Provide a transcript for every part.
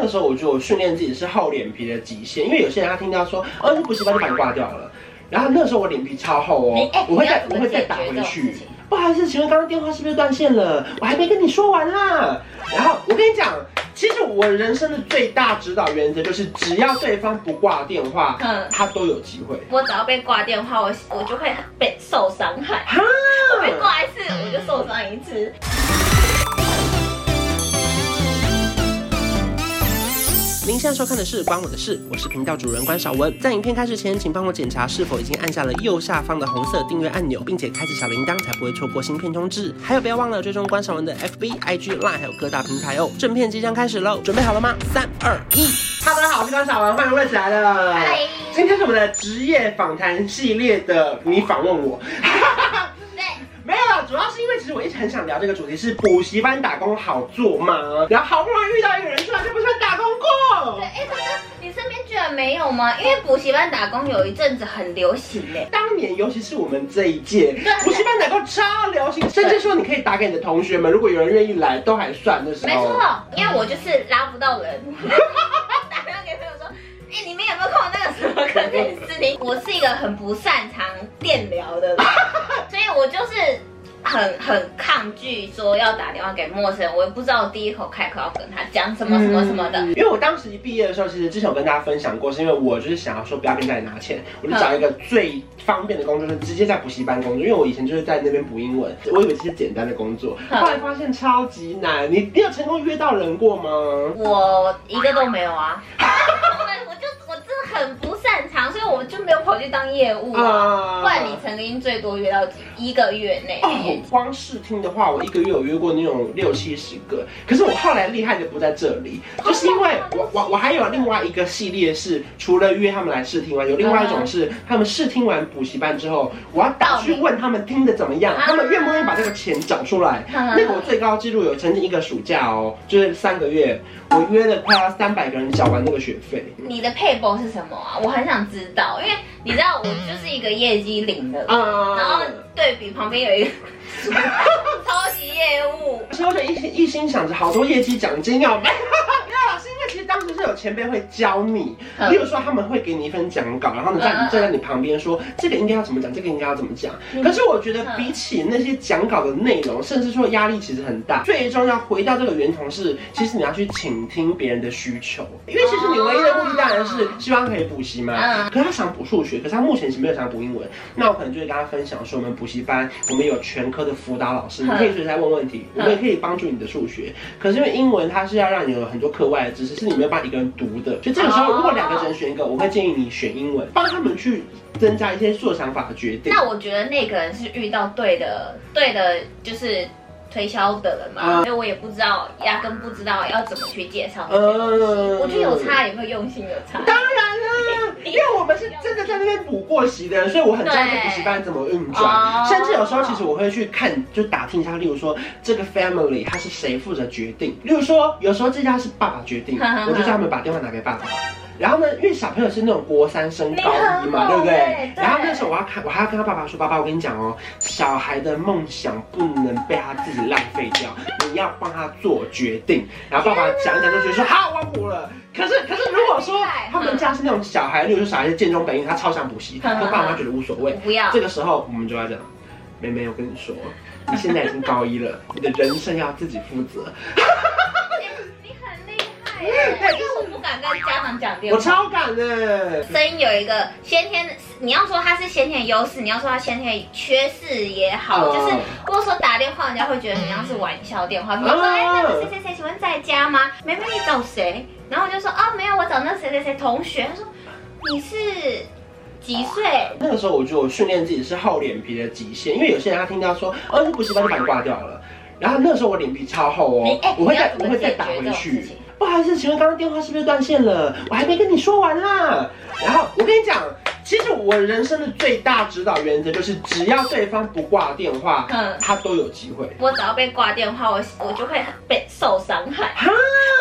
那个时候我就训练自己是厚脸皮的极限，因为有些人他听到说，哦，你补习班就把你挂掉了。然后那个时候我脸皮超厚哦，我会再我会再打回去。不好意思，请问刚刚电话是不是断线了？我还没跟你说完啦。然后我跟你讲，其实我人生的最大指导原则就是，只要对方不挂电话，嗯，他都有机会。我只要被挂电话，我我就会被受伤害。哈，我被挂一次，我就受伤一次。您现在收看的是《关我的事》，我是频道主人关少文。在影片开始前，请帮我检查是否已经按下了右下方的红色订阅按钮，并且开启小铃铛，才不会错过新片通知。还有，不要忘了追踪关少文的 FB、IG、Line，还有各大平台哦。正片即将开始喽，准备好了吗？三、二、一。哈喽，大家好，我是关少文，欢迎瑞起来了。嗨，今天是我们的职业访谈系列的，你访问我。没有了，主要是因为其实我一直很想聊这个主题，是补习班打工好做吗？然后好不容易遇到一个人出来就不是打哎，可是你身边居然没有吗？因为补习班打工有一阵子很流行嘞。当年尤其是我们这一届，补习班打工超流行，甚至说你可以打给你的同学们，如果有人愿意来，都还算的时候。没错，因为我就是拉不到人。打电话给朋友说，哎，你们有没有空？那个时候可以视频。我是一个很不擅长电疗的人。所以我就是很很抗拒说要打电话给陌生人，我也不知道我第一口开口要跟他讲什么什么什么的。嗯、因为我当时一毕业的时候，其实之前有跟大家分享过，是因为我就是想要说不要跟家里拿钱，我就找一个最方便的工作，是直接在补习班工作。因为我以前就是在那边补英文，我以为这是简单的工作，后来发现超级难。你你有成功约到人过吗？我一个都没有啊。我就我真的很不我就没有跑去当业务啊。不然你曾经最多约到几一个月内？哦，光试听的话，我一个月有约过那种六七十个。可是我后来厉害的不在这里，就是因为我我我还有另外一个系列是，除了约他们来试听外，有另外一种是他们试听完补习班之后，我要打去问他们听的怎么样，他们愿不愿意把这个钱找出来。那个我最高纪录有曾经一个暑假哦，就是三个月，我约了快要三百个人缴完那个学费。你的配播是什么啊？我很想知道，因为你知道我就是一个业绩零的，嗯、然后对比旁边有一个 超级业务，所以我就一心一心想着好多业绩奖金要。其实当时是有前辈会教你，比如说他们会给你一份讲稿，然后你在你站在你旁边说这个应该要怎么讲，这个应该要怎么讲。可是我觉得比起那些讲稿的内容，甚至说压力其实很大。最终要回到这个源头是，其实你要去倾听别人的需求，因为其实你唯一的目的当然是希望可以补习嘛。可是他想补数学，可是他目前是没有想补英文。那我可能就会跟他分享说，我们补习班我们有全科的辅导老师，你可以随时来问问题，我们也可以帮助你的数学。可是因为英文它是要让你有很多课外的知识。是你没有办法一个人读的，所以这个时候如果两个人选一个，我会建议你选英文，帮他们去增加一些做想法的决定。那我觉得那个人是遇到对的，对的，就是推销的人嘛，所以我也不知道，压根不知道要怎么去介绍这些东西。我觉得有差也会用心有差。当然了，因为我们是真的在那边补过习的人，所以我很知道补习班怎么运转。甚至有时候其实我会去看，就打听一下，例如说这个 family 他是谁负责决定。例如说有时候这家是爸爸决定，我就叫他们把电话打给爸爸。然后呢，因为小朋友是那种国三升高一嘛，对不对？对，然后那时候我要看，我还要跟他爸爸说：“爸爸，我跟你讲哦，小孩的梦想不能被他自己浪费掉，你要帮他做决定。”然后爸爸讲一讲就觉得说：“好，我补了。”可是，可是如果说他们家是那种小孩，例如说小孩是建中北一，他超想补习，他爸妈觉得无所谓。不要。这个时候我们就要讲，妹妹，我跟你说，你现在已经高一了，你的人生要自己负责。家长讲电话，我超敢的。声音有一个先天，你要说他是先天优势，你要说他先天缺失也好，呃、就是如果说打电话，人家会觉得你像是玩笑电话。比如说，哎、呃，那个谁谁谁，请问在家吗？妹妹，你找谁？然后我就说，哦，没有，我找那谁谁谁同学。他说，你是几岁？那个时候我就训练自己是厚脸皮的极限，因为有些人他听到说，哦，你补习班就把你挂掉了。然后那时候我脸皮超厚哦，我会再我会再打回去。不好意思，请问刚刚电话是不是断线了？我还没跟你说完啦。然后我跟你讲，其实我人生的最大指导原则就是，只要对方不挂电话，嗯，他都有机会。我只要被挂电话，我我就会被受伤害。哈，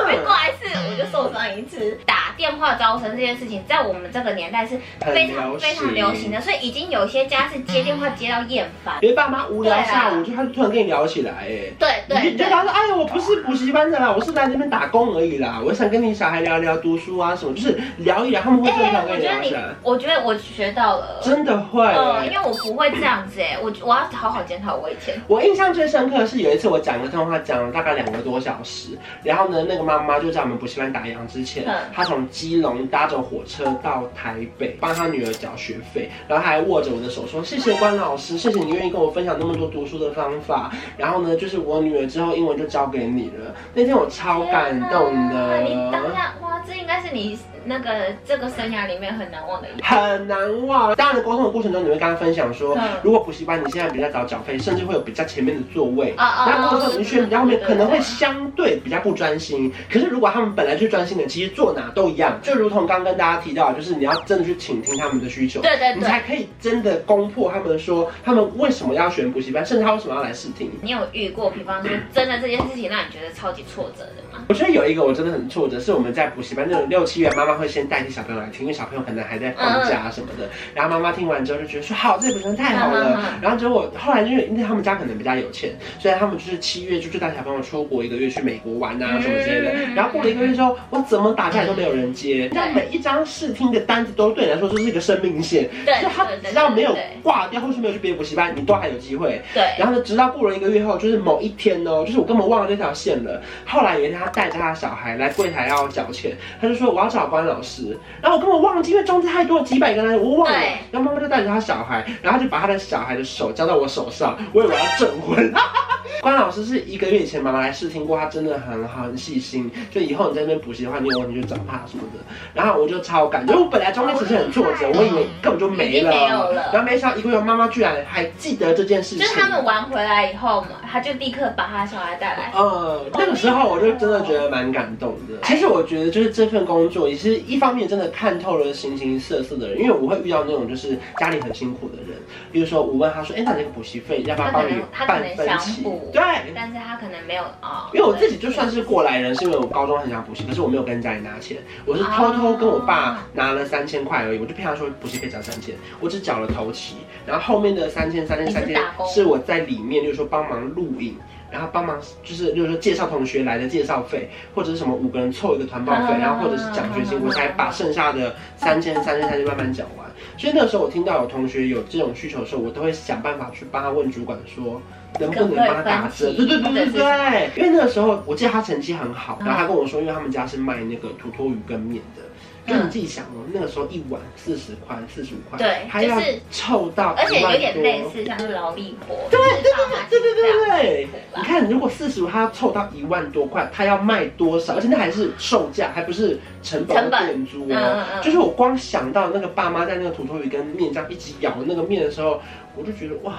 我被挂一次，我就受受伤一次。打电话招生这件事情，在我们这个年代是非常非常流行的，所以已经有些家是接电话接到厌烦。因为爸妈无聊下午就他突然跟你聊起来，哎，对对，你就他说，哎呀，我不是补习班的啦，我是来这边打工而已啦，我想跟你小孩聊聊读书啊什么，就是聊一聊，他们会正常跟你聊起来。我觉得我学到了，真的会，嗯因为我不会这样子，哎，我我要好好检讨我以前。我印象最深刻的是有一次我讲个通话，讲了大概两个多小时，然后呢，那个妈妈就在我们补习班打烊之前，她从基隆搭着火车到台北，帮他女儿缴学费，然后她还握着我的手说：“谢谢关老师，谢谢你愿意跟我分享那么多读书的方法。”然后呢，就是我女儿之后英文就交给你了。那天我超感动的。你当下哇，这应该是你。那个这个生涯里面很难忘的一很难忘。当 然，沟通的过程中，你会跟他分享说，如果补习班你现在比较早缴费，甚至会有比较前面的座位。啊，然后如果说你选比较后面，可能会相对比较不专心。可是如果他们本来就专心的，其实坐哪都一样。就如同刚刚跟大家提到，就是你要真的去倾听他们的需求，对对，你才可以真的攻破他们说他们为什么要选补习班，甚至他为什么要来试听。你有遇过，比方说真的这件事情让你觉得超级挫折的吗？我觉得有一个我真的很挫折，是我们在补习班那种六七月，妈妈会先代替小朋友来听，因为小朋友可能还在放假什么的。然后妈妈听完之后就觉得说好，这个补习班太好了。然后结果后来因为因为他们家可能比较有钱，所以他们就是七月就就带小朋友出国一个月去美国玩啊什么之类的。然后过了一个月之后，我怎么打开来都没有人接，那每一张试听的单子都对你来说就是一个生命线，对就他只要没有挂掉，或是没有去别的补习班，你都还有机会。对。然后呢，直到过了一个月后，就是某一天哦，就是我根本忘了这条线了。后来有一天他带着他的小孩来柜台要缴钱，他就说我要找关老师，然后我根本忘记，因为中间太多几百个人，我忘了。然后妈妈就带着他小孩，然后就把他的小孩的手交到我手上，我以为我要证婚。关老师是一个月以前妈妈来试听过，他真的很好，很细心。就以后你在那边补习的话，你有问题就找他什么的。然后我就超感动，我本来中间其实很挫折，我以为根本就没了，没有了。然后没想到一个月妈妈居然还记得这件事情。就是他们玩回来以后嘛，他就立刻把他小孩带来。嗯，那个时候我就真的觉得蛮感动的。其实我觉得就是这份工作也是一方面真的看透了形形色色的人，因为我会遇到那种就是家里很辛苦的人，比如说我问他说，哎，那这个补习费要不要帮你办分期？对，但是他可能没有啊，因为我自己就算是过来人，是因为我高中很想补习，可是我没有跟家里拿钱，我是偷偷跟我爸拿了三千块而已，我就骗他说补习费交三千，我只缴了头期，然后后面的三千、三千、三千是我在里面，就是说帮忙录影。然后帮忙就是，就是说介绍同学来的介绍费，或者是什么五个人凑一个团报费，然后或者是奖学金，我才把剩下的三千、三千、三千慢慢缴完。所以那个时候我听到有同学有这种需求的时候，我都会想办法去帮他问主管说，能不能帮他打折？对对对对对。因为那个时候我记得他成绩很好，然后他跟我说，因为他们家是卖那个土托鱼跟面的。就你自己想哦，那个时候一碗四十块、四十五块，对，还要凑到，而且有点类似像是劳力活，对对对对对对对。你看，如果四十五，他要凑到一万多块，他要卖多少？而且那还是售价，还不是成本店租哦。就是我光想到那个爸妈在那个土豆鱼跟面这样一起咬那个面的时候，我就觉得哇，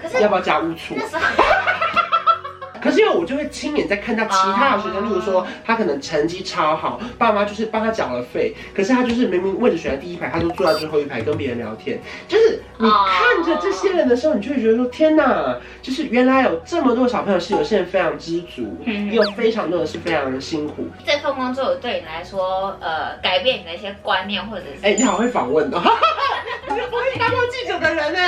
可是要不要加乌醋？可是因为我就会亲眼在看到其他的学生，例如说他可能成绩超好，爸妈就是帮他缴了费，可是他就是明明位置选在第一排，他都坐在最后一排跟别人聊天。就是你看着这些人的时候，你就会觉得说天哪，就是原来有这么多小朋友是有些人非常知足，也有非常多的是非常辛苦。这份工作对你来说，呃，改变你的一些观念，或者是哎、欸，你好会访问哦，你不会当过记者的人呢？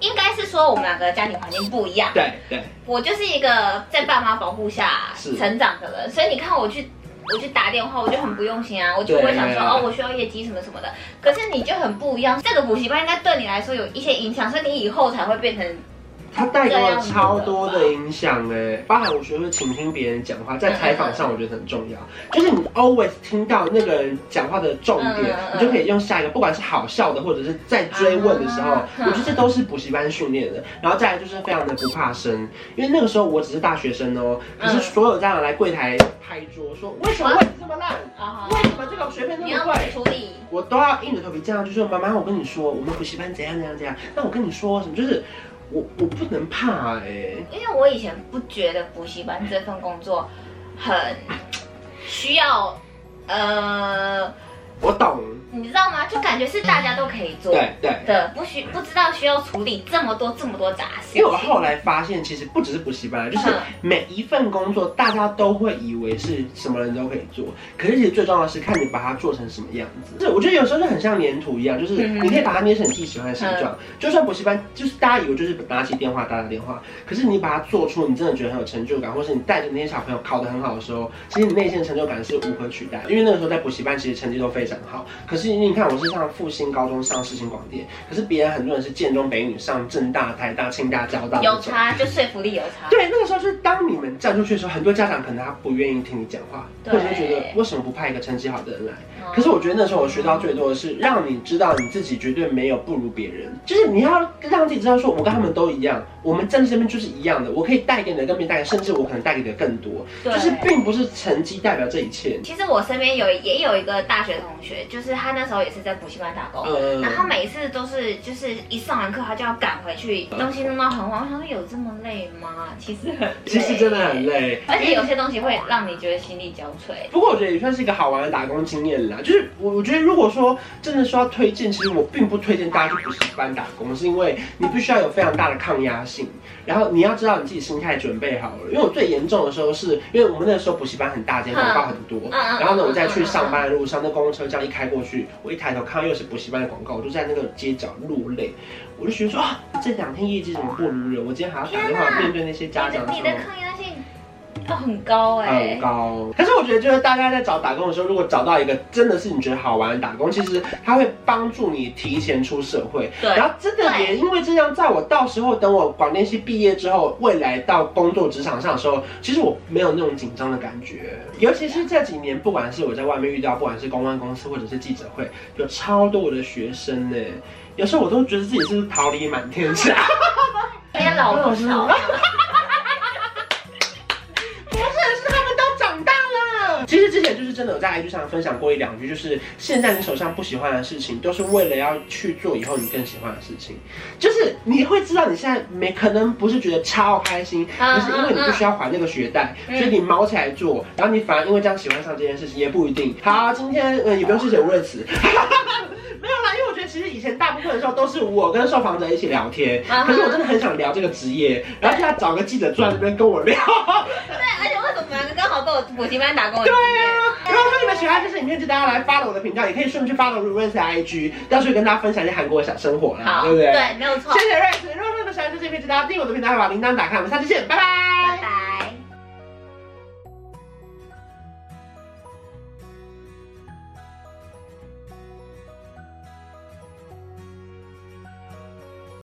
应该是说我们两个家庭环境不一样。对对，我就是一个。在爸妈保护下成长的人，所以你看我去，我去打电话，我就很不用心啊，我就会想说哦，我需要业绩什么什么的。可是你就很不一样，这个补习班应该对你来说有一些影响，所以你以后才会变成。他带给我超多的影响哎，包含我学会倾听别人讲话，在采访上我觉得很重要，就是你 always 听到那个人讲话的重点，你就可以用下一个，不管是好笑的，或者是在追问的时候，我觉得这都是补习班训练的。然后再来就是非常的不怕生，因为那个时候我只是大学生哦，可是所有家长来柜台拍桌说，为什么位置这么烂？为什么这个学费那么贵？处理我都要硬着头皮这样，就说妈妈，我跟你说，我们补习班怎样怎样怎样。那我跟你说什么？就是。我我不能怕哎、欸，因为我以前不觉得补习班这份工作很需要，呃，我懂，你知道吗？就感觉是大家都可以做，对对的，不需不知道需要处理这么多这么多杂事。因为我后来发现，其实不只是补习班，就是每一份工作，大家都会以为是什么人都可以做，可是其实最重要的是看你把它做成什么样子。是，我觉得有时候就很像粘土一样，就是你可以把它捏成你自己喜欢的形状。就算补习班，就是大家以为就是拿起电话打打电话，可是你把它做出你真的觉得很有成就感，或是你带着那些小朋友考得很好的时候，其实你内心的成就感是无可取代。因为那个时候在补习班，其实成绩都非常好，可是你看我是上复兴高中，上世新广电，可是别人很多人是建中、北女上正大、台大、清大、交大，有差就说服力有差。对，那个时候就是当你们站出去的时候，很多家长可能他不愿意听你讲话，或者是觉得为什么不派一个成绩好的人来？可是我觉得那时候我学到最多的是让你知道你自己绝对没有不如别人，就是你要让自己知道说，我跟他们都一样，我们站在这边就是一样的，我可以带给你的跟别人带给，甚至我可能带给你的更多，就是并不是成绩代表这一切。其实我身边有也有一个大学同学，就是他那时候也是在补习班打工，然后每一次都是就是一上完课他就要赶回去，东西弄到很晚。我想说有这么累吗？其实很，其实真的很累，而且有些东西会让你觉得心力交瘁。不过我觉得也算是一个好玩的打工经验啦。就是我我觉得如果说真的说要推荐，其实我并不推荐大家去补习班打工，是因为你必须要有非常大的抗压性，然后你要知道你自己心态准备好了。因为我最严重的时候是因为我们那个时候补习班很大间，广告很多，然后呢我在去上班的路上，那公共车这样一开过去，我一抬头看到又是补习班的广告，我就在那个街角落泪，我就觉得说啊，这两天业绩怎么不如人？我今天还要打电话面对那些家长说。你的抗压性。很高哎、欸，很高。可是我觉得，就是大家在找打工的时候，如果找到一个真的是你觉得好玩的打工，其实它会帮助你提前出社会。对。然后真的也因为这样，在我到时候等我广电系毕业之后，未来到工作职场上的时候，其实我没有那种紧张的感觉。尤其是这几年，不管是我在外面遇到，不管是公关公司或者是记者会，有超多我的学生呢。有时候我都觉得自己是桃李满天下。哎呀，老不少？前就是真的有在 IG 上分享过一两句，就是现在你手上不喜欢的事情，都是为了要去做以后你更喜欢的事情。就是你会知道你现在没可能不是觉得超开心，而是因为你不需要还那个学贷，所以你卯起来做，然后你反而因为这样喜欢上这件事情也不一定。好，今天呃也不用谢谢吴瑞慈，没有啦，因为我觉得其实以前大部分的时候都是我跟受访者一起聊天，可是我真的很想聊这个职业，然后就要找个记者坐在那边跟我聊。对，而且为什么两个刚好都有补习班打工？对啊，如果说你们喜欢这支影片，就大家来 follow 我的频道，也可以顺便去 follow 瑞斯的 IG，到时候跟大家分享一些韩国的小生活啦，对不对？对，没有错。谢谢 Rose，，如果说你们喜欢这支影片，就大家订阅我的频道，把铃铛打开，我们下期见，拜拜。